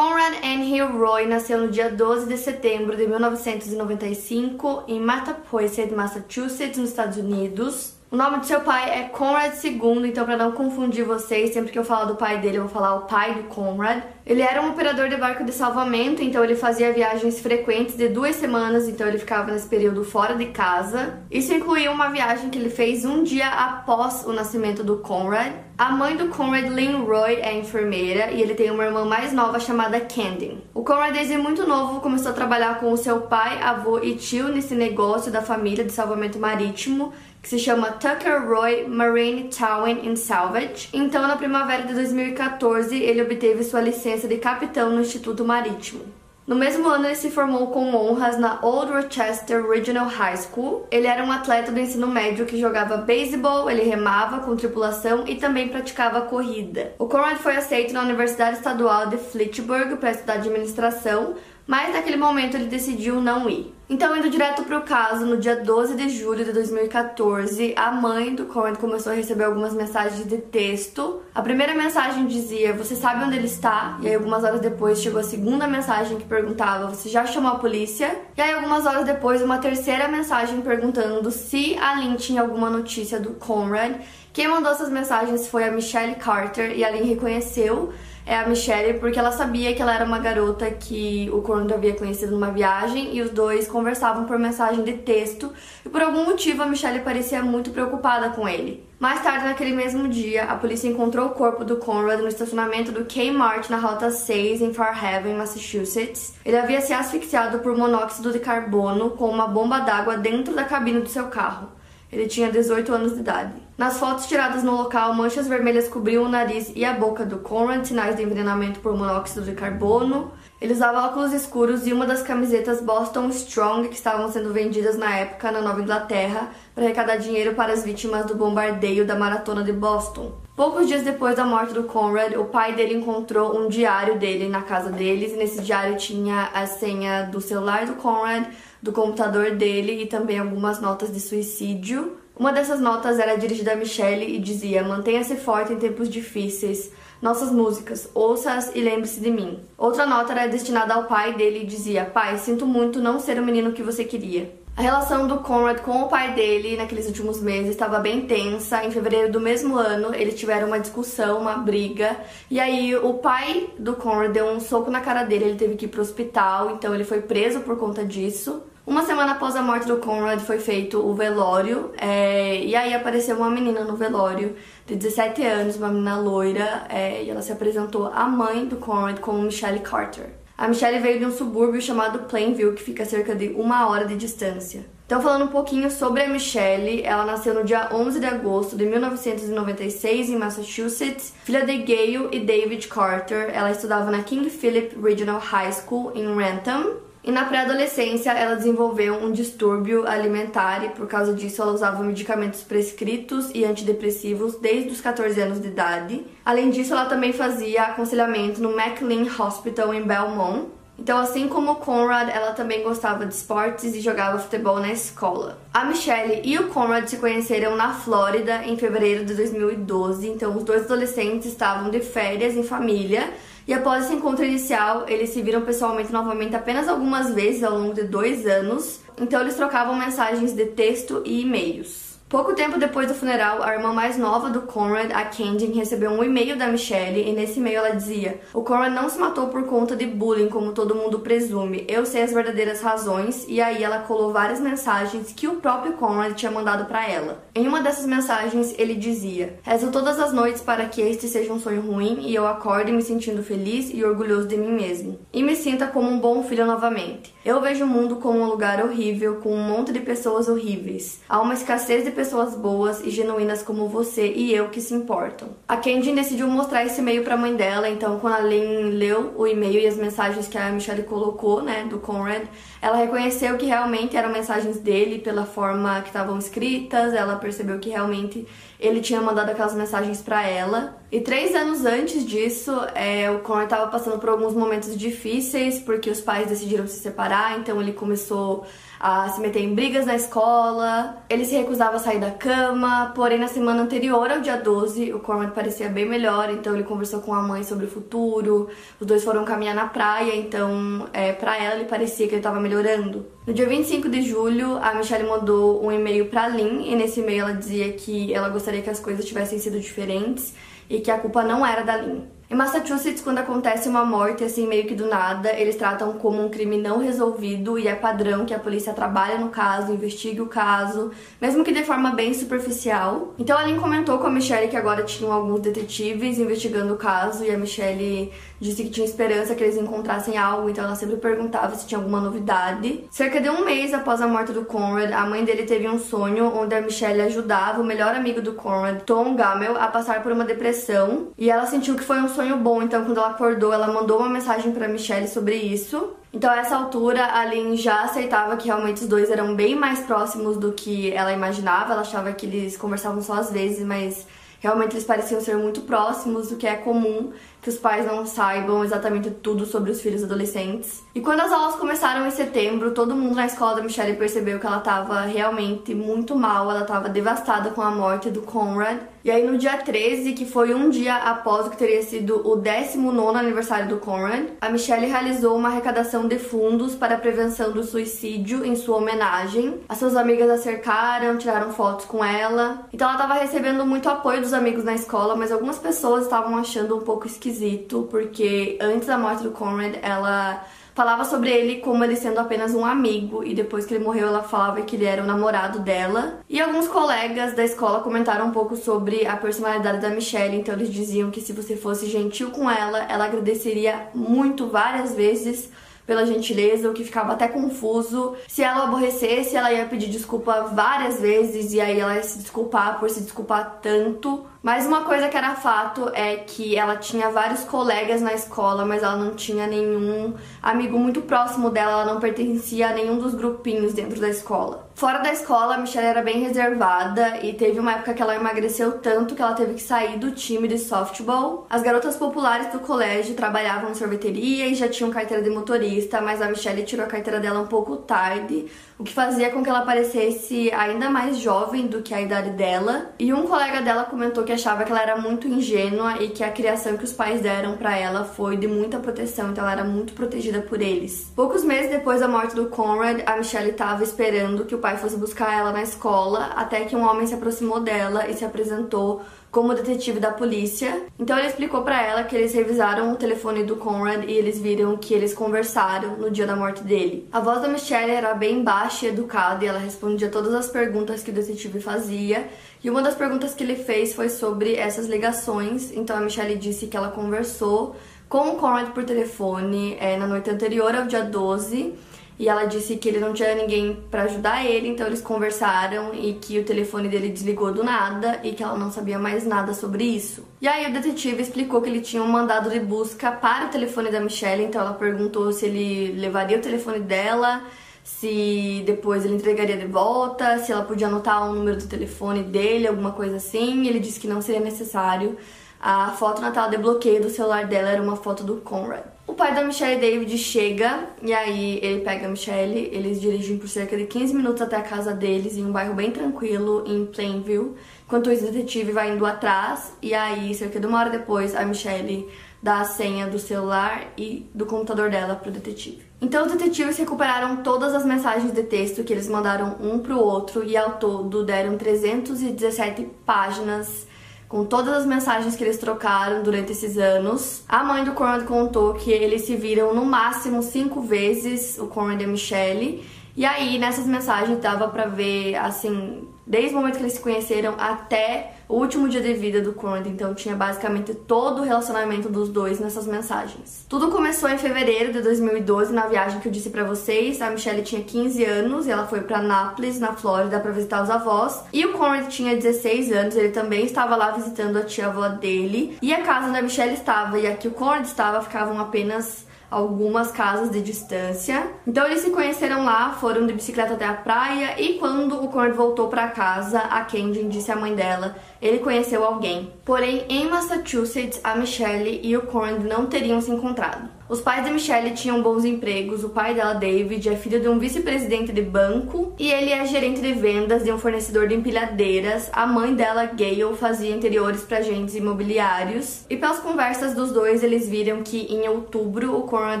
Conrad Henry Roy nasceu no dia 12 de setembro de 1995 em Mattapoisett, Massachusetts, nos Estados Unidos. O nome do seu pai é Conrad II, então para não confundir vocês, sempre que eu falar do pai dele, eu vou falar o pai do Conrad. Ele era um operador de barco de salvamento, então ele fazia viagens frequentes de duas semanas, então ele ficava nesse período fora de casa. Isso incluía uma viagem que ele fez um dia após o nascimento do Conrad. A mãe do Conrad, Lynn Roy, é enfermeira e ele tem uma irmã mais nova chamada Candy. O Conrad, desde muito novo, começou a trabalhar com o seu pai, avô e tio nesse negócio da família de salvamento marítimo que se chama Tucker Roy Marine Towing and Salvage. Então, na primavera de 2014, ele obteve sua licença de capitão no Instituto Marítimo. No mesmo ano, ele se formou com honras na Old Rochester Regional High School. Ele era um atleta do ensino médio que jogava beisebol, ele remava com tripulação e também praticava corrida. O Conrad foi aceito na Universidade Estadual de Fitchburg para estudar administração, mas naquele momento ele decidiu não ir. Então, indo direto para o caso, no dia 12 de julho de 2014, a mãe do Conrad começou a receber algumas mensagens de texto. A primeira mensagem dizia: Você sabe onde ele está? E aí, algumas horas depois, chegou a segunda mensagem que perguntava: Você já chamou a polícia? E aí, algumas horas depois, uma terceira mensagem perguntando se a Lynn tinha alguma notícia do Conrad. Quem mandou essas mensagens foi a Michelle Carter e a Lynn reconheceu é a Michelle porque ela sabia que ela era uma garota que o Conrad havia conhecido numa viagem e os dois conversavam por mensagem de texto e por algum motivo a Michelle parecia muito preocupada com ele. Mais tarde naquele mesmo dia, a polícia encontrou o corpo do Conrad no estacionamento do Kmart na Rota 6 em Fairhaven, Massachusetts. Ele havia se asfixiado por monóxido de carbono com uma bomba d'água dentro da cabine do seu carro. Ele tinha 18 anos de idade. Nas fotos tiradas no local, manchas vermelhas cobriam o nariz e a boca do Conrad, sinais de envenenamento por monóxido de carbono. Ele usava óculos escuros e uma das camisetas Boston Strong que estavam sendo vendidas na época na Nova Inglaterra para arrecadar dinheiro para as vítimas do bombardeio da Maratona de Boston. Poucos dias depois da morte do Conrad, o pai dele encontrou um diário dele na casa deles e nesse diário tinha a senha do celular do Conrad, do computador dele e também algumas notas de suicídio. Uma dessas notas era dirigida a Michelle e dizia: Mantenha-se forte em tempos difíceis. Nossas músicas, ouça-as e lembre-se de mim. Outra nota era destinada ao pai dele e dizia: Pai, sinto muito não ser o menino que você queria. A relação do Conrad com o pai dele naqueles últimos meses estava bem tensa. Em fevereiro do mesmo ano, eles tiveram uma discussão, uma briga. E aí, o pai do Conrad deu um soco na cara dele, ele teve que ir pro hospital, então ele foi preso por conta disso. Uma semana após a morte do Conrad foi feito o velório, é, e aí apareceu uma menina no velório de 17 anos, uma menina loira, é, e ela se apresentou à mãe do Conrad como Michelle Carter. A Michelle veio de um subúrbio chamado Plainville, que fica a cerca de uma hora de distância. Então, falando um pouquinho sobre a Michelle, ela nasceu no dia 11 de agosto de 1996 em Massachusetts, filha de Gayle e David Carter. Ela estudava na King Philip Regional High School em Rentham, e na pré-adolescência ela desenvolveu um distúrbio alimentar e por causa disso ela usava medicamentos prescritos e antidepressivos desde os 14 anos de idade. Além disso, ela também fazia aconselhamento no McLean Hospital em Belmont. Então, assim como Conrad, ela também gostava de esportes e jogava futebol na escola. A Michelle e o Conrad se conheceram na Flórida em fevereiro de 2012. Então, os dois adolescentes estavam de férias em família e após esse encontro inicial, eles se viram pessoalmente novamente apenas algumas vezes ao longo de dois anos, então eles trocavam mensagens de texto e e-mails. Pouco tempo depois do funeral, a irmã mais nova do Conrad, a Candy, recebeu um e-mail da Michelle e nesse e-mail ela dizia: O Conrad não se matou por conta de bullying, como todo mundo presume. Eu sei as verdadeiras razões. E aí ela colou várias mensagens que o próprio Conrad tinha mandado para ela. Em uma dessas mensagens, ele dizia: Rezo todas as noites para que este seja um sonho ruim e eu acorde me sentindo feliz e orgulhoso de mim mesmo. E me sinta como um bom filho novamente. Eu vejo o mundo como um lugar horrível, com um monte de pessoas horríveis. Há uma escassez de pessoas boas e genuínas como você e eu que se importam. A Kendin decidiu mostrar esse e-mail pra mãe dela, então quando a Lynn leu o e-mail e as mensagens que a Michelle colocou, né, do Conrad, ela reconheceu que realmente eram mensagens dele pela forma que estavam escritas, ela percebeu que realmente ele tinha mandado aquelas mensagens para ela. E três anos antes disso, é, o Conrad estava passando por alguns momentos difíceis porque os pais decidiram se separar, então ele começou a se meter em brigas na escola, ele se recusava a sair da cama, porém na semana anterior ao dia 12 o Cormac parecia bem melhor, então ele conversou com a mãe sobre o futuro, os dois foram caminhar na praia, então é, pra ela ele parecia que ele tava melhorando. No dia 25 de julho, a Michelle mandou um e-mail pra Lynn. E nesse e-mail ela dizia que ela gostaria que as coisas tivessem sido diferentes e que a culpa não era da Lynn. Em Massachusetts, quando acontece uma morte assim meio que do nada, eles tratam como um crime não resolvido e é padrão que a polícia trabalhe no caso, investigue o caso, mesmo que de forma bem superficial. Então a Lynn comentou com a Michelle que agora tinham alguns detetives investigando o caso e a Michelle disse que tinha esperança que eles encontrassem algo, então ela sempre perguntava se tinha alguma novidade. Cerca de um mês após a morte do Conrad, a mãe dele teve um sonho onde a Michelle ajudava o melhor amigo do Conrad, Tom Gamel, a passar por uma depressão e ela sentiu que foi um sonho bom, então quando ela acordou, ela mandou uma mensagem para Michelle sobre isso. Então, a essa altura, a Lynn já aceitava que realmente os dois eram bem mais próximos do que ela imaginava. Ela achava que eles conversavam só às vezes, mas realmente eles pareciam ser muito próximos, do que é comum que os pais não saibam exatamente tudo sobre os filhos adolescentes. E quando as aulas começaram em setembro, todo mundo na escola da Michelle percebeu que ela estava realmente muito mal, ela estava devastada com a morte do Conrad. E aí no dia 13, que foi um dia após o que teria sido o 19 aniversário do Conrad, a Michelle realizou uma arrecadação de fundos para a prevenção do suicídio em sua homenagem. As suas amigas a cercaram, tiraram fotos com ela. Então ela estava recebendo muito apoio dos amigos na escola, mas algumas pessoas estavam achando um pouco esquisito esquisito, porque antes da morte do Conrad, ela falava sobre ele como ele sendo apenas um amigo e depois que ele morreu ela falava que ele era o namorado dela. E alguns colegas da escola comentaram um pouco sobre a personalidade da Michelle, então eles diziam que se você fosse gentil com ela, ela agradeceria muito várias vezes pela gentileza, o que ficava até confuso. Se ela aborrecesse, ela ia pedir desculpa várias vezes e aí ela ia se desculpar por se desculpar tanto. Mas uma coisa que era fato é que ela tinha vários colegas na escola, mas ela não tinha nenhum amigo muito próximo dela, ela não pertencia a nenhum dos grupinhos dentro da escola. Fora da escola, a Michelle era bem reservada e teve uma época que ela emagreceu tanto que ela teve que sair do time de softball. As garotas populares do colégio trabalhavam em sorveteria e já tinham carteira de motorista, mas a Michelle tirou a carteira dela um pouco tarde, o que fazia com que ela parecesse ainda mais jovem do que a idade dela. E um colega dela comentou que achava que ela era muito ingênua e que a criação que os pais deram para ela foi de muita proteção, então ela era muito protegida por eles. Poucos meses depois da morte do Conrad, a Michelle estava esperando que o pai fosse buscar ela na escola, até que um homem se aproximou dela e se apresentou como detetive da polícia. Então ele explicou para ela que eles revisaram o telefone do Conrad e eles viram que eles conversaram no dia da morte dele. A voz da Michelle era bem baixa e educada e ela respondia todas as perguntas que o detetive fazia. E uma das perguntas que ele fez foi sobre essas ligações. Então a Michelle disse que ela conversou com o Conrad por telefone é, na noite anterior ao dia 12 e ela disse que ele não tinha ninguém para ajudar ele, então eles conversaram e que o telefone dele desligou do nada e que ela não sabia mais nada sobre isso. E aí o detetive explicou que ele tinha um mandado de busca para o telefone da Michelle, então ela perguntou se ele levaria o telefone dela, se depois ele entregaria de volta, se ela podia anotar o número do telefone dele, alguma coisa assim. Ele disse que não seria necessário. A foto na tela de bloqueio do celular dela era uma foto do Conrad. O pai da Michelle David chega e aí ele pega a Michelle, eles dirigem por cerca de 15 minutos até a casa deles em um bairro bem tranquilo em Plainville. Enquanto o detetive vai indo atrás e aí cerca de uma hora depois a Michelle dá a senha do celular e do computador dela pro detetive. Então os detetives recuperaram todas as mensagens de texto que eles mandaram um pro outro e ao todo deram 317 páginas com todas as mensagens que eles trocaram durante esses anos. A mãe do Conrad contou que eles se viram no máximo cinco vezes, o Conrad e a Michelle, E aí, nessas mensagens, dava pra ver, assim, desde o momento que eles se conheceram até o último dia de vida do Conrad, então tinha basicamente todo o relacionamento dos dois nessas mensagens. Tudo começou em fevereiro de 2012, na viagem que eu disse para vocês. A Michelle tinha 15 anos e ela foi para Nápoles, na Flórida, para visitar os avós. E o Conrad tinha 16 anos, ele também estava lá visitando a tia-avó dele. E a casa da Michelle estava e a que o Conrad estava ficavam apenas algumas casas de distância. Então eles se conheceram lá, foram de bicicleta até a praia e quando o Conrad voltou para casa, a Kendin disse à mãe dela, ele conheceu alguém. Porém, em Massachusetts, a Michelle e o Conrad não teriam se encontrado. Os pais da Michelle tinham bons empregos. O pai dela, David, é filho de um vice-presidente de banco e ele é gerente de vendas de um fornecedor de empilhadeiras. A mãe dela, Gail, fazia interiores para agentes imobiliários. E pelas conversas dos dois, eles viram que em outubro o Conrad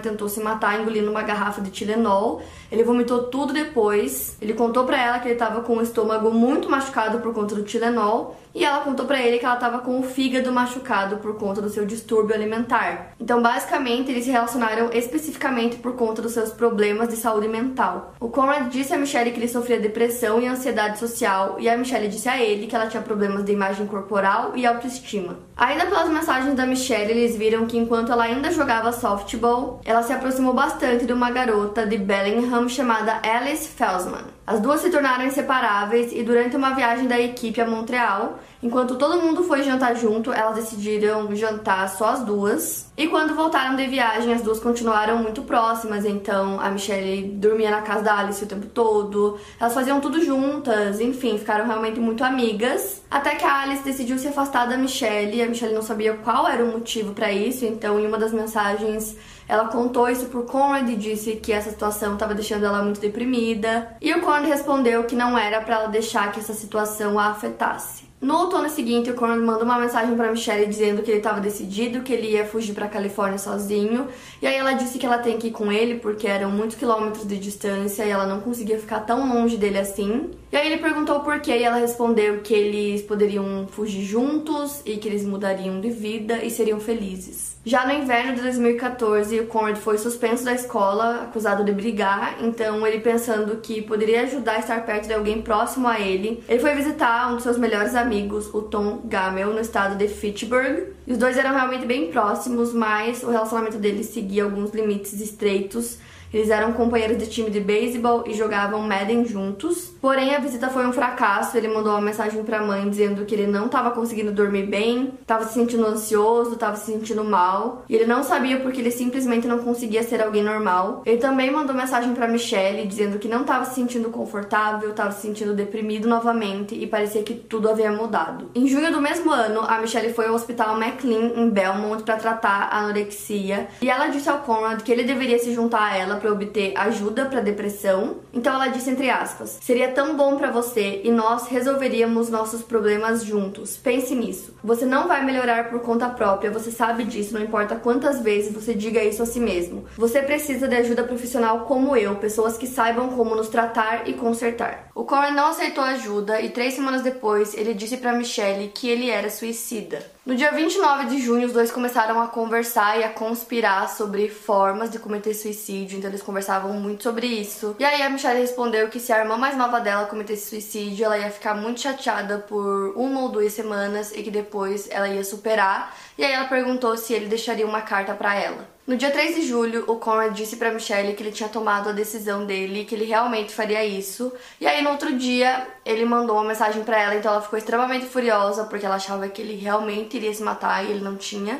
tentou se matar engolindo uma garrafa de Tylenol. Ele vomitou tudo depois. Ele contou para ela que ele estava com o estômago muito machucado por conta do Tylenol e ela contou para ele que ela estava com o fígado machucado por conta do seu distúrbio alimentar. Então, basicamente, eles se relacionaram especificamente por conta dos seus problemas de saúde mental. O Conrad disse a Michelle que ele sofria depressão e ansiedade social, e a Michelle disse a ele que ela tinha problemas de imagem corporal e autoestima. Ainda pelas mensagens da Michelle, eles viram que enquanto ela ainda jogava softball, ela se aproximou bastante de uma garota de Bellingham chamada Alice Felsman. As duas se tornaram inseparáveis e durante uma viagem da equipe a Montreal, enquanto todo mundo foi jantar junto, elas decidiram jantar só as duas. E quando voltaram de viagem, as duas continuaram muito próximas, então a Michelle dormia na casa da Alice o tempo todo, elas faziam tudo juntas, enfim, ficaram realmente muito amigas. Até que a Alice decidiu se afastar da Michelle, a Michelle não sabia qual era o motivo para isso, então em uma das mensagens ela contou isso pro Conrad e disse que essa situação estava deixando ela muito deprimida. E o Conrad respondeu que não era para ela deixar que essa situação a afetasse. No outono seguinte, o Conrad mandou uma mensagem para Michelle dizendo que ele estava decidido, que ele ia fugir para Califórnia sozinho. E aí ela disse que ela tem que ir com ele porque eram muitos quilômetros de distância e ela não conseguia ficar tão longe dele assim. E aí ele perguntou por quê e ela respondeu que eles poderiam fugir juntos e que eles mudariam de vida e seriam felizes. Já no inverno de 2014, o Conrad foi suspenso da escola, acusado de brigar, então ele pensando que poderia ajudar a estar perto de alguém próximo a ele, ele foi visitar um dos seus melhores amigos, o Tom Gamel, no estado de Fitchburg. E os dois eram realmente bem próximos, mas o relacionamento deles seguia alguns limites estreitos eles eram companheiros de time de beisebol e jogavam Madden juntos. Porém, a visita foi um fracasso. Ele mandou uma mensagem para a mãe dizendo que ele não estava conseguindo dormir bem, estava se sentindo ansioso, estava se sentindo mal, e ele não sabia porque ele simplesmente não conseguia ser alguém normal. Ele também mandou mensagem para Michelle dizendo que não estava se sentindo confortável, estava se sentindo deprimido novamente e parecia que tudo havia mudado. Em junho do mesmo ano, a Michelle foi ao hospital McLean em Belmont para tratar a anorexia, e ela disse ao Conrad que ele deveria se juntar a ela para obter ajuda para depressão. Então ela disse entre aspas: "Seria tão bom para você e nós resolveríamos nossos problemas juntos. Pense nisso. Você não vai melhorar por conta própria, você sabe disso, não importa quantas vezes você diga isso a si mesmo. Você precisa de ajuda profissional como eu, pessoas que saibam como nos tratar e consertar." O Corey não aceitou ajuda e três semanas depois ele disse para Michelle que ele era suicida. No dia 29 de junho, os dois começaram a conversar e a conspirar sobre formas de cometer suicídio, então eles conversavam muito sobre isso. E aí a Michelle respondeu que se a irmã mais nova dela cometesse suicídio, ela ia ficar muito chateada por uma ou duas semanas e que depois ela ia superar. E aí ela perguntou se ele deixaria uma carta para ela. No dia 3 de julho, o Conrad disse para Michelle que ele tinha tomado a decisão dele, que ele realmente faria isso. E aí no outro dia, ele mandou uma mensagem para ela, então ela ficou extremamente furiosa porque ela achava que ele realmente iria se matar e ele não tinha.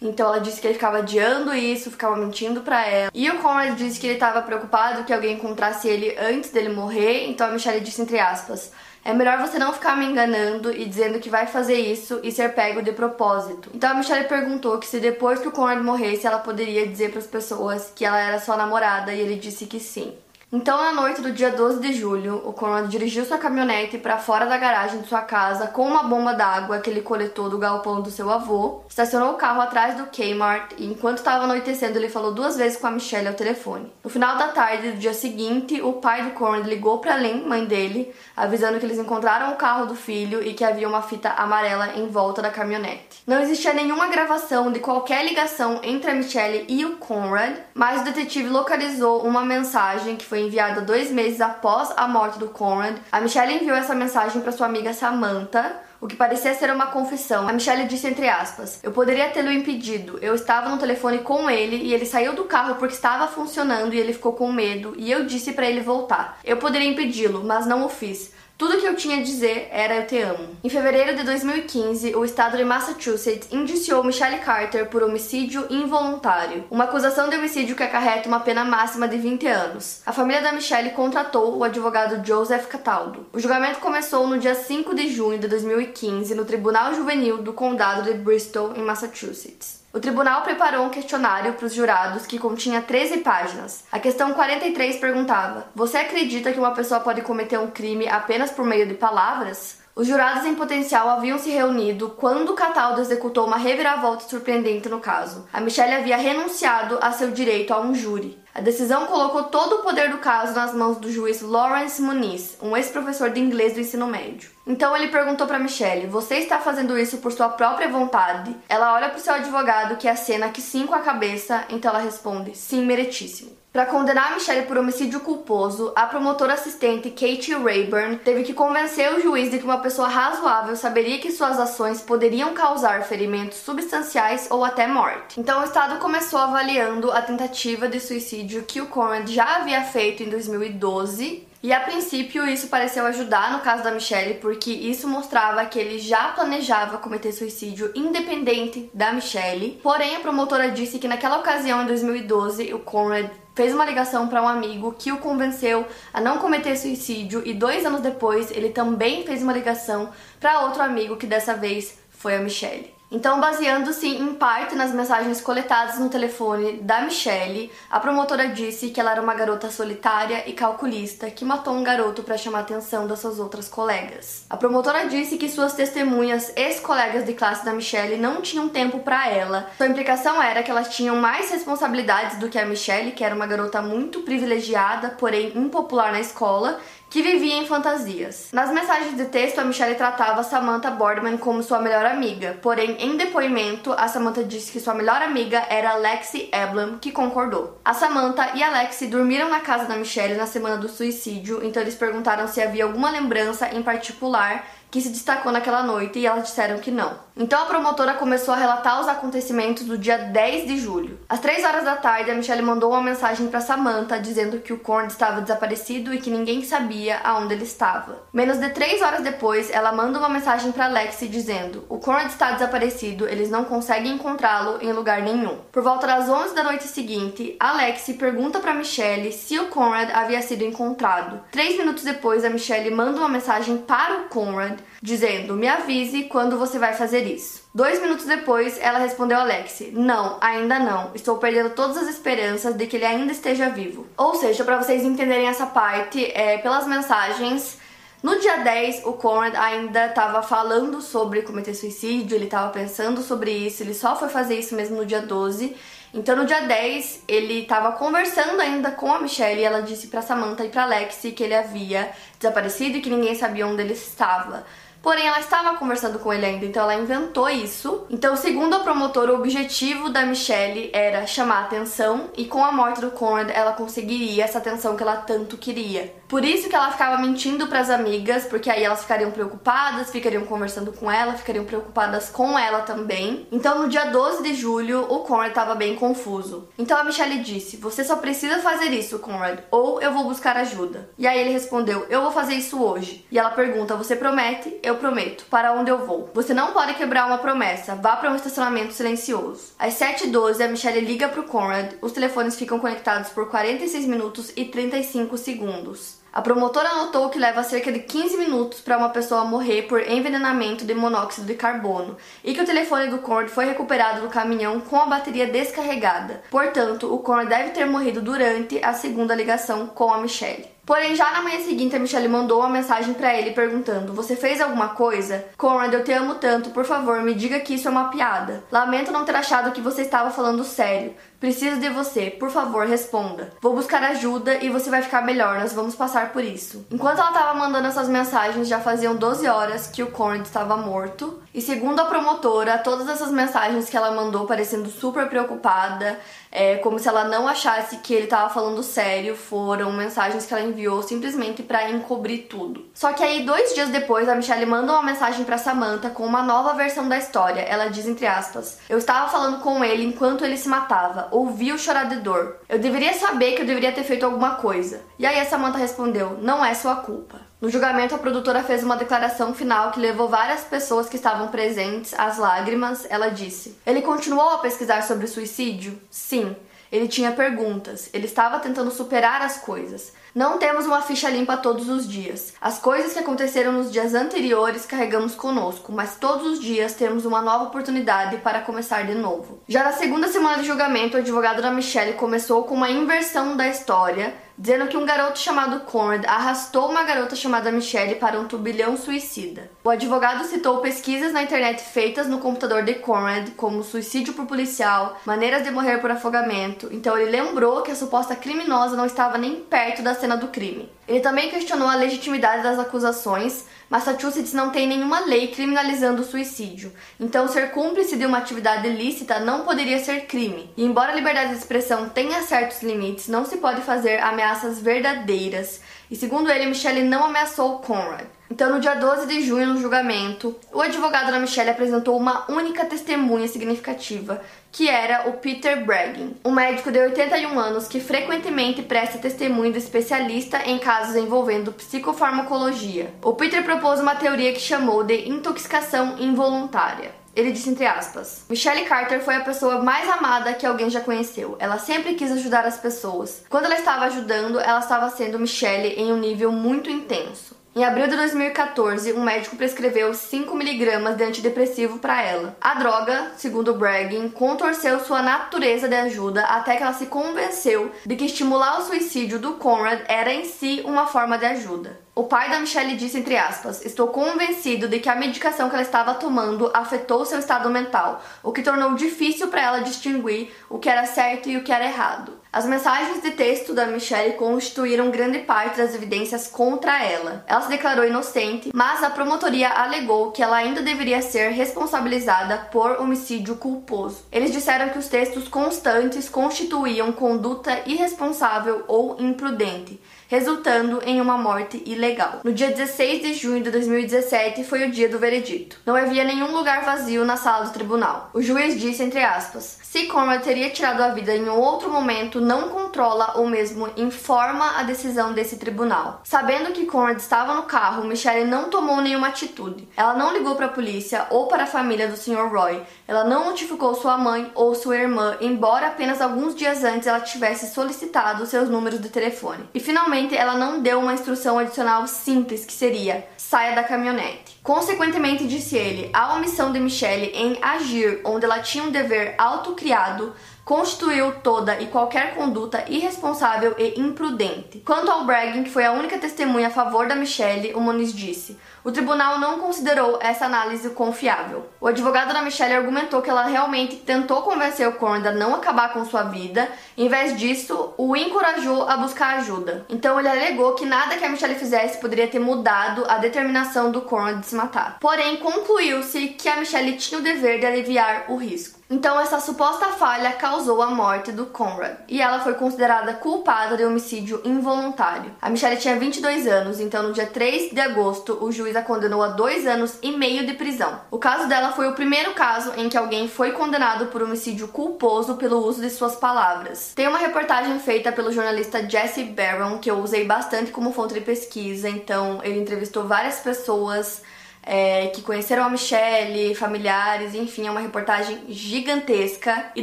Então ela disse que ele ficava adiando isso, ficava mentindo para ela. E o Conrad disse que ele estava preocupado que alguém encontrasse ele antes dele morrer, então a Michelle disse entre aspas: é melhor você não ficar me enganando e dizendo que vai fazer isso e ser pego de propósito. Então a Michelle perguntou que se depois que o Conrad morresse, ela poderia dizer para as pessoas que ela era sua namorada e ele disse que sim. Então, na noite do dia 12 de julho, o Conrad dirigiu sua caminhonete para fora da garagem de sua casa com uma bomba d'água que ele coletou do galpão do seu avô, estacionou o carro atrás do Kmart e, enquanto estava anoitecendo, ele falou duas vezes com a Michelle ao telefone. No final da tarde do dia seguinte, o pai do Conrad ligou para Lynn, mãe dele, avisando que eles encontraram o carro do filho e que havia uma fita amarela em volta da caminhonete. Não existia nenhuma gravação de qualquer ligação entre a Michelle e o Conrad, mas o detetive localizou uma mensagem que foi enviada dois meses após a morte do Conrad, a Michelle enviou essa mensagem para sua amiga Samantha, o que parecia ser uma confissão. A Michelle disse entre aspas: Eu poderia tê-lo impedido. Eu estava no telefone com ele e ele saiu do carro porque estava funcionando e ele ficou com medo e eu disse para ele voltar. Eu poderia impedi-lo, mas não o fiz. Tudo que eu tinha a dizer era eu te amo. Em fevereiro de 2015, o estado de Massachusetts indiciou Michelle Carter por homicídio involuntário, uma acusação de homicídio que acarreta uma pena máxima de 20 anos. A família da Michelle contratou o advogado Joseph Cataldo. O julgamento começou no dia 5 de junho de 2015 no Tribunal Juvenil do Condado de Bristol, em Massachusetts. O tribunal preparou um questionário para os jurados que continha 13 páginas. A questão 43 perguntava: Você acredita que uma pessoa pode cometer um crime apenas por meio de palavras? Os jurados em potencial haviam se reunido quando Cataldo executou uma reviravolta surpreendente no caso. A Michelle havia renunciado a seu direito a um júri. A decisão colocou todo o poder do caso nas mãos do juiz Lawrence Muniz, um ex-professor de inglês do ensino médio. Então ele perguntou para Michelle: "Você está fazendo isso por sua própria vontade?" Ela olha para o seu advogado que acena que sim com a cabeça, então ela responde: "Sim, meritíssimo." Para condenar Michelle por homicídio culposo, a promotora assistente Kate Rayburn teve que convencer o juiz de que uma pessoa razoável saberia que suas ações poderiam causar ferimentos substanciais ou até morte. Então o Estado começou avaliando a tentativa de suicídio que o Conrad já havia feito em 2012 e a princípio isso pareceu ajudar no caso da Michelle, porque isso mostrava que ele já planejava cometer suicídio independente da Michelle. Porém, a promotora disse que naquela ocasião, em 2012, o Conrad fez uma ligação para um amigo que o convenceu a não cometer suicídio e dois anos depois ele também fez uma ligação para outro amigo que dessa vez foi a Michelle. Então, baseando-se em parte nas mensagens coletadas no telefone da Michelle, a promotora disse que ela era uma garota solitária e calculista que matou um garoto para chamar a atenção das suas outras colegas. A promotora disse que suas testemunhas, ex-colegas de classe da Michelle, não tinham tempo para ela. Sua implicação era que elas tinham mais responsabilidades do que a Michelle, que era uma garota muito privilegiada, porém impopular na escola, que vivia em fantasias. Nas mensagens de texto, a Michelle tratava Samantha Boardman como sua melhor amiga, porém, em depoimento, a Samantha disse que sua melhor amiga era Lexi Eblam, que concordou. A Samantha e a Lexi dormiram na casa da Michelle na semana do suicídio, então eles perguntaram se havia alguma lembrança em particular que se destacou naquela noite e elas disseram que não. Então a promotora começou a relatar os acontecimentos do dia 10 de julho. Às 3 horas da tarde, a Michelle mandou uma mensagem para Samantha dizendo que o Corn estava desaparecido e que ninguém sabia aonde ele estava. Menos de 3 horas depois, ela manda uma mensagem para Lexi dizendo: "O Corn está desaparecido, eles não conseguem encontrá-lo em lugar nenhum". Por volta das 11 da noite seguinte, a Lexi pergunta para Michelle se o Conrad havia sido encontrado. Três minutos depois, a Michelle manda uma mensagem para o Conrad dizendo: Me avise quando você vai fazer isso. Dois minutos depois, ela respondeu a Lexi: Não, ainda não. Estou perdendo todas as esperanças de que ele ainda esteja vivo. Ou seja, para vocês entenderem essa parte, é, pelas mensagens. No dia 10, o Conrad ainda estava falando sobre cometer suicídio, ele estava pensando sobre isso, ele só foi fazer isso mesmo no dia 12. Então no dia 10, ele estava conversando ainda com a Michelle e ela disse para Samantha e para Lexi que ele havia desaparecido e que ninguém sabia onde ele estava. Porém, ela estava conversando com ele ainda, então ela inventou isso. Então, segundo a promotora, o objetivo da Michelle era chamar atenção e com a morte do Conrad ela conseguiria essa atenção que ela tanto queria. Por isso que ela ficava mentindo para as amigas, porque aí elas ficariam preocupadas, ficariam conversando com ela, ficariam preocupadas com ela também. Então, no dia 12 de julho, o Conrad estava bem confuso. Então a Michelle disse: "Você só precisa fazer isso, Conrad, ou eu vou buscar ajuda". E aí ele respondeu: "Eu vou fazer isso hoje". E ela pergunta: "Você promete?" Eu prometo. Para onde eu vou? Você não pode quebrar uma promessa. Vá para um estacionamento silencioso. Às 7h12, a Michelle liga pro Conrad. Os telefones ficam conectados por 46 minutos e 35 segundos. A promotora notou que leva cerca de 15 minutos para uma pessoa morrer por envenenamento de monóxido de carbono e que o telefone do Conrad foi recuperado do caminhão com a bateria descarregada. Portanto, o Conrad deve ter morrido durante a segunda ligação com a Michelle. Porém, já na manhã seguinte, a Michelle mandou uma mensagem para ele perguntando: Você fez alguma coisa? Conrad, eu te amo tanto, por favor, me diga que isso é uma piada. Lamento não ter achado que você estava falando sério. Preciso de você, por favor, responda. Vou buscar ajuda e você vai ficar melhor, nós vamos passar por isso. Enquanto ela estava mandando essas mensagens, já faziam 12 horas que o Conrad estava morto. E segundo a promotora, todas essas mensagens que ela mandou parecendo super preocupada, é, como se ela não achasse que ele estava falando sério, foram mensagens que ela enviou simplesmente para encobrir tudo. Só que aí, dois dias depois, a Michelle manda uma mensagem para Samantha com uma nova versão da história. Ela diz entre aspas: Eu estava falando com ele enquanto ele se matava ouvi o chorar de dor. Eu deveria saber que eu deveria ter feito alguma coisa. E aí a Samantha respondeu: Não é sua culpa. No julgamento, a produtora fez uma declaração final que levou várias pessoas que estavam presentes às lágrimas. Ela disse: Ele continuou a pesquisar sobre suicídio? Sim. Ele tinha perguntas, ele estava tentando superar as coisas. Não temos uma ficha limpa todos os dias. As coisas que aconteceram nos dias anteriores carregamos conosco, mas todos os dias temos uma nova oportunidade para começar de novo. Já na segunda semana de julgamento, o advogado da Michelle começou com uma inversão da história dizendo que um garoto chamado Conrad arrastou uma garota chamada Michelle para um turbilhão suicida. O advogado citou pesquisas na internet feitas no computador de Conrad, como suicídio por policial, maneiras de morrer por afogamento, então ele lembrou que a suposta criminosa não estava nem perto da cena do crime. Ele também questionou a legitimidade das acusações, Massachusetts não tem nenhuma lei criminalizando o suicídio, então ser cúmplice de uma atividade ilícita não poderia ser crime. E embora a liberdade de expressão tenha certos limites, não se pode fazer ameaças verdadeiras. E segundo ele, Michelle não ameaçou Conrad. Então, no dia 12 de junho, no julgamento, o advogado da Michelle apresentou uma única testemunha significativa, que era o Peter Bragging, um médico de 81 anos que frequentemente presta testemunho de especialista em casos envolvendo psicofarmacologia. O Peter propôs uma teoria que chamou de intoxicação involuntária. Ele disse entre aspas: Michelle Carter foi a pessoa mais amada que alguém já conheceu. Ela sempre quis ajudar as pessoas. Quando ela estava ajudando, ela estava sendo Michelle em um nível muito intenso. Em abril de 2014, um médico prescreveu 5mg de antidepressivo para ela. A droga, segundo Bragging, contorceu sua natureza de ajuda até que ela se convenceu de que estimular o suicídio do Conrad era em si uma forma de ajuda. O pai da Michelle disse, entre aspas, estou convencido de que a medicação que ela estava tomando afetou seu estado mental, o que tornou difícil para ela distinguir o que era certo e o que era errado. As mensagens de texto da Michelle constituíram grande parte das evidências contra ela. Ela se declarou inocente, mas a promotoria alegou que ela ainda deveria ser responsabilizada por homicídio culposo. Eles disseram que os textos constantes constituíam conduta irresponsável ou imprudente, resultando em uma morte ilegal. No dia 16 de junho de 2017 foi o dia do veredito. Não havia nenhum lugar vazio na sala do tribunal. O juiz disse entre aspas: se Conrad teria tirado a vida em outro momento, não controla ou mesmo informa a decisão desse tribunal. Sabendo que Conrad estava no carro, Michelle não tomou nenhuma atitude. Ela não ligou para a polícia ou para a família do Sr. Roy. Ela não notificou sua mãe ou sua irmã, embora apenas alguns dias antes ela tivesse solicitado seus números de telefone. E finalmente, ela não deu uma instrução adicional simples que seria: saia da caminhonete. Consequentemente, disse ele, a omissão de Michelle em agir onde ela tinha um dever autocriado constituiu toda e qualquer conduta irresponsável e imprudente. Quanto ao Bragging, que foi a única testemunha a favor da Michelle, o Muniz disse: o tribunal não considerou essa análise confiável. O advogado da Michelle argumentou que ela realmente tentou convencer o Conrad a não acabar com sua vida, em vez disso, o encorajou a buscar ajuda. Então ele alegou que nada que a Michelle fizesse poderia ter mudado a determinação do Conrad de se matar. Porém, concluiu-se que a Michelle tinha o dever de aliviar o risco. Então, essa suposta falha causou a morte do Conrad e ela foi considerada culpada de homicídio involuntário. A Michelle tinha 22 anos, então no dia 3 de agosto o juiz a condenou a dois anos e meio de prisão. O caso dela foi o primeiro caso em que alguém foi condenado por homicídio culposo pelo uso de suas palavras. Tem uma reportagem feita pelo jornalista Jesse Barron que eu usei bastante como fonte de pesquisa, então ele entrevistou várias pessoas é, que conheceram a Michelle, familiares, enfim, é uma reportagem gigantesca. E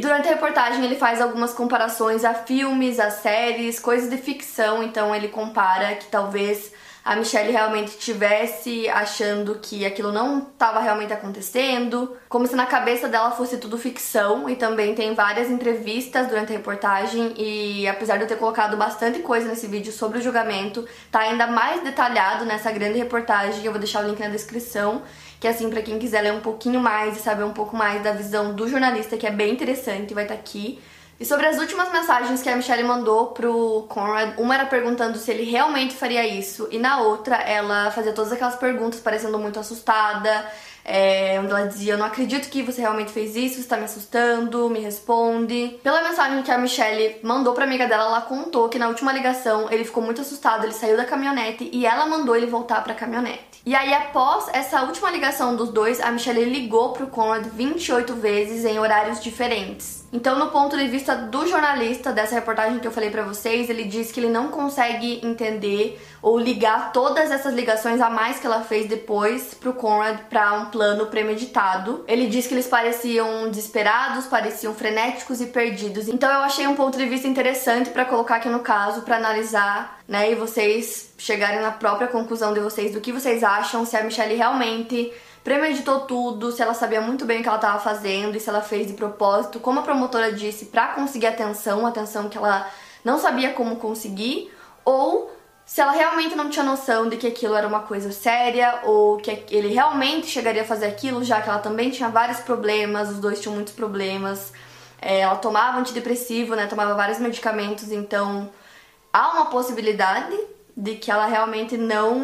durante a reportagem ele faz algumas comparações a filmes, a séries, coisas de ficção, então ele compara que talvez a Michelle realmente estivesse achando que aquilo não estava realmente acontecendo, como se na cabeça dela fosse tudo ficção. E também tem várias entrevistas durante a reportagem. E apesar de eu ter colocado bastante coisa nesse vídeo sobre o julgamento, tá ainda mais detalhado nessa grande reportagem. Eu vou deixar o link na descrição que assim para quem quiser ler um pouquinho mais e saber um pouco mais da visão do jornalista, que é bem interessante, vai estar tá aqui. E sobre as últimas mensagens que a Michelle mandou pro Conrad, uma era perguntando se ele realmente faria isso, e na outra ela fazia todas aquelas perguntas parecendo muito assustada, é, onde ela dizia: Eu não acredito que você realmente fez isso, você está me assustando, me responde. Pela mensagem que a Michelle mandou pra amiga dela, ela contou que na última ligação ele ficou muito assustado, ele saiu da caminhonete e ela mandou ele voltar pra caminhonete. E aí, após essa última ligação dos dois, a Michelle ligou pro Conrad 28 vezes em horários diferentes. Então, no ponto de vista do jornalista dessa reportagem que eu falei para vocês, ele diz que ele não consegue entender ou ligar todas essas ligações a mais que ela fez depois pro Conrad para um plano premeditado. Ele diz que eles pareciam desesperados, pareciam frenéticos e perdidos. Então, eu achei um ponto de vista interessante para colocar aqui no caso, para analisar, né, e vocês chegarem na própria conclusão de vocês do que vocês acham se a Michelle realmente premeditou tudo, se ela sabia muito bem o que ela estava fazendo e se ela fez de propósito, como a promotora disse, para conseguir atenção, atenção que ela não sabia como conseguir, ou se ela realmente não tinha noção de que aquilo era uma coisa séria ou que ele realmente chegaria a fazer aquilo, já que ela também tinha vários problemas, os dois tinham muitos problemas. É, ela tomava antidepressivo, né? Tomava vários medicamentos, então há uma possibilidade de que ela realmente não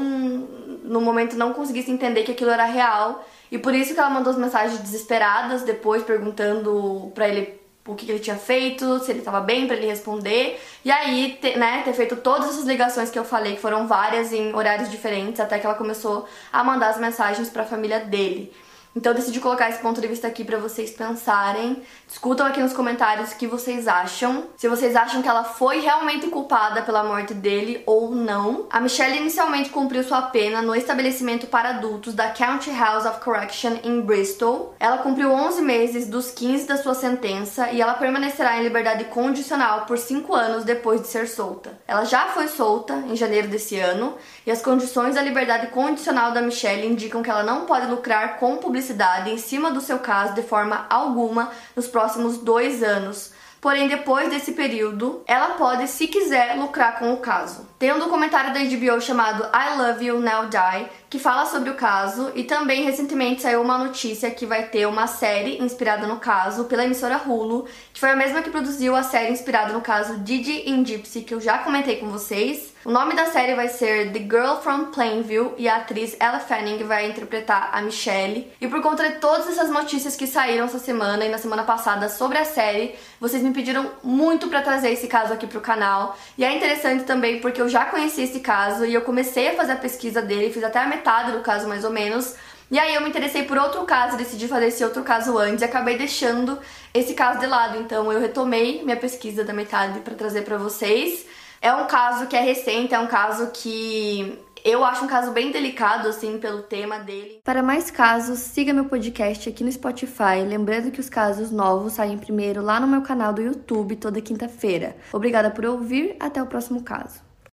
no momento não conseguisse entender que aquilo era real. E por isso que ela mandou as mensagens desesperadas depois, perguntando pra ele o que ele tinha feito, se ele estava bem para ele responder. E aí, né, ter feito todas essas ligações que eu falei, que foram várias em horários diferentes, até que ela começou a mandar as mensagens para a família dele. Então eu decidi colocar esse ponto de vista aqui para vocês pensarem. Discutam aqui nos comentários o que vocês acham. Se vocês acham que ela foi realmente culpada pela morte dele ou não. A Michelle inicialmente cumpriu sua pena no estabelecimento para adultos da County House of Correction em Bristol. Ela cumpriu 11 meses dos 15 da sua sentença e ela permanecerá em liberdade condicional por 5 anos depois de ser solta. Ela já foi solta em janeiro desse ano e as condições da liberdade condicional da Michelle indicam que ela não pode lucrar com publicidade em cima do seu caso de forma alguma nos próximos dois anos. Porém, depois desse período, ela pode, se quiser, lucrar com o caso. Tem um documentário da HBO chamado I Love You Now Die, que fala sobre o caso, e também recentemente saiu uma notícia que vai ter uma série inspirada no caso pela emissora Hulu, que foi a mesma que produziu a série inspirada no caso Didi in Gypsy, que eu já comentei com vocês. O nome da série vai ser The Girl from Plainville e a atriz Ella Fanning vai interpretar a Michelle. E por conta de todas essas notícias que saíram essa semana e na semana passada sobre a série, vocês me pediram muito para trazer esse caso aqui pro canal. E é interessante também porque eu já conheci esse caso e eu comecei a fazer a pesquisa dele, fiz até a metade do caso mais ou menos. E aí eu me interessei por outro caso, decidi fazer esse outro caso antes e acabei deixando esse caso de lado. Então eu retomei minha pesquisa da metade para trazer para vocês. É um caso que é recente, é um caso que eu acho um caso bem delicado, assim, pelo tema dele. Para mais casos, siga meu podcast aqui no Spotify. Lembrando que os casos novos saem primeiro lá no meu canal do YouTube toda quinta-feira. Obrigada por ouvir, até o próximo caso.